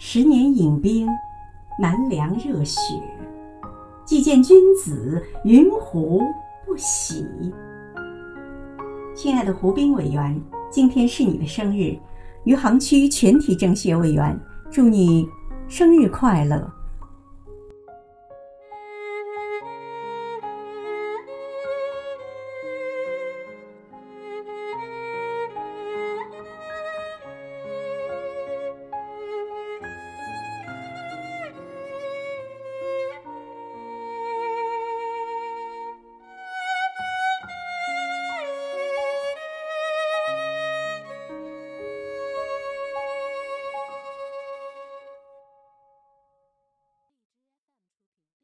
十年饮冰难凉热血。既见君子云胡不喜。亲爱的胡兵委员今天是你的生日余杭区全体政协委员祝你生日快乐。